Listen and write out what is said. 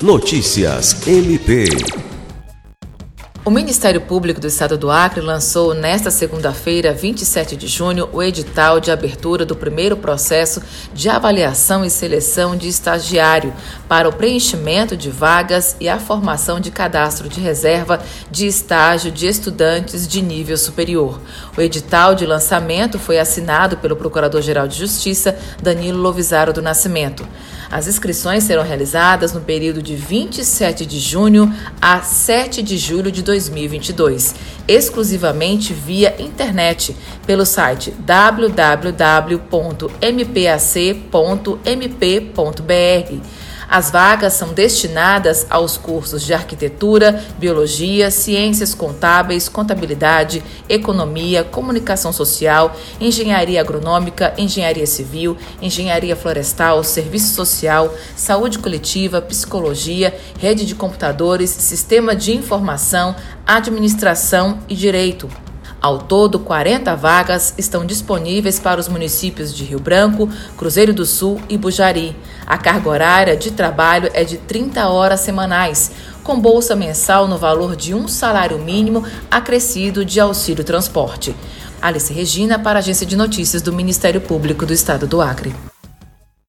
Notícias MP. O Ministério Público do Estado do Acre lançou nesta segunda-feira, 27 de junho, o edital de abertura do primeiro processo de avaliação e seleção de estagiário para o preenchimento de vagas e a formação de cadastro de reserva de estágio de estudantes de nível superior. O edital de lançamento foi assinado pelo Procurador-Geral de Justiça, Danilo Lovisaro do Nascimento. As inscrições serão realizadas no período de 27 de junho a 7 de julho de 2022, exclusivamente via internet, pelo site www.mpac.mp.br as vagas são destinadas aos cursos de arquitetura, biologia, ciências contábeis, contabilidade, economia, comunicação social, engenharia agronômica, engenharia civil, engenharia florestal, serviço social, saúde coletiva, psicologia, rede de computadores, sistema de informação, administração e direito. Ao todo, 40 vagas estão disponíveis para os municípios de Rio Branco, Cruzeiro do Sul e Bujari. A carga horária de trabalho é de 30 horas semanais, com bolsa mensal no valor de um salário mínimo acrescido de auxílio transporte. Alice Regina, para a Agência de Notícias do Ministério Público do Estado do Acre.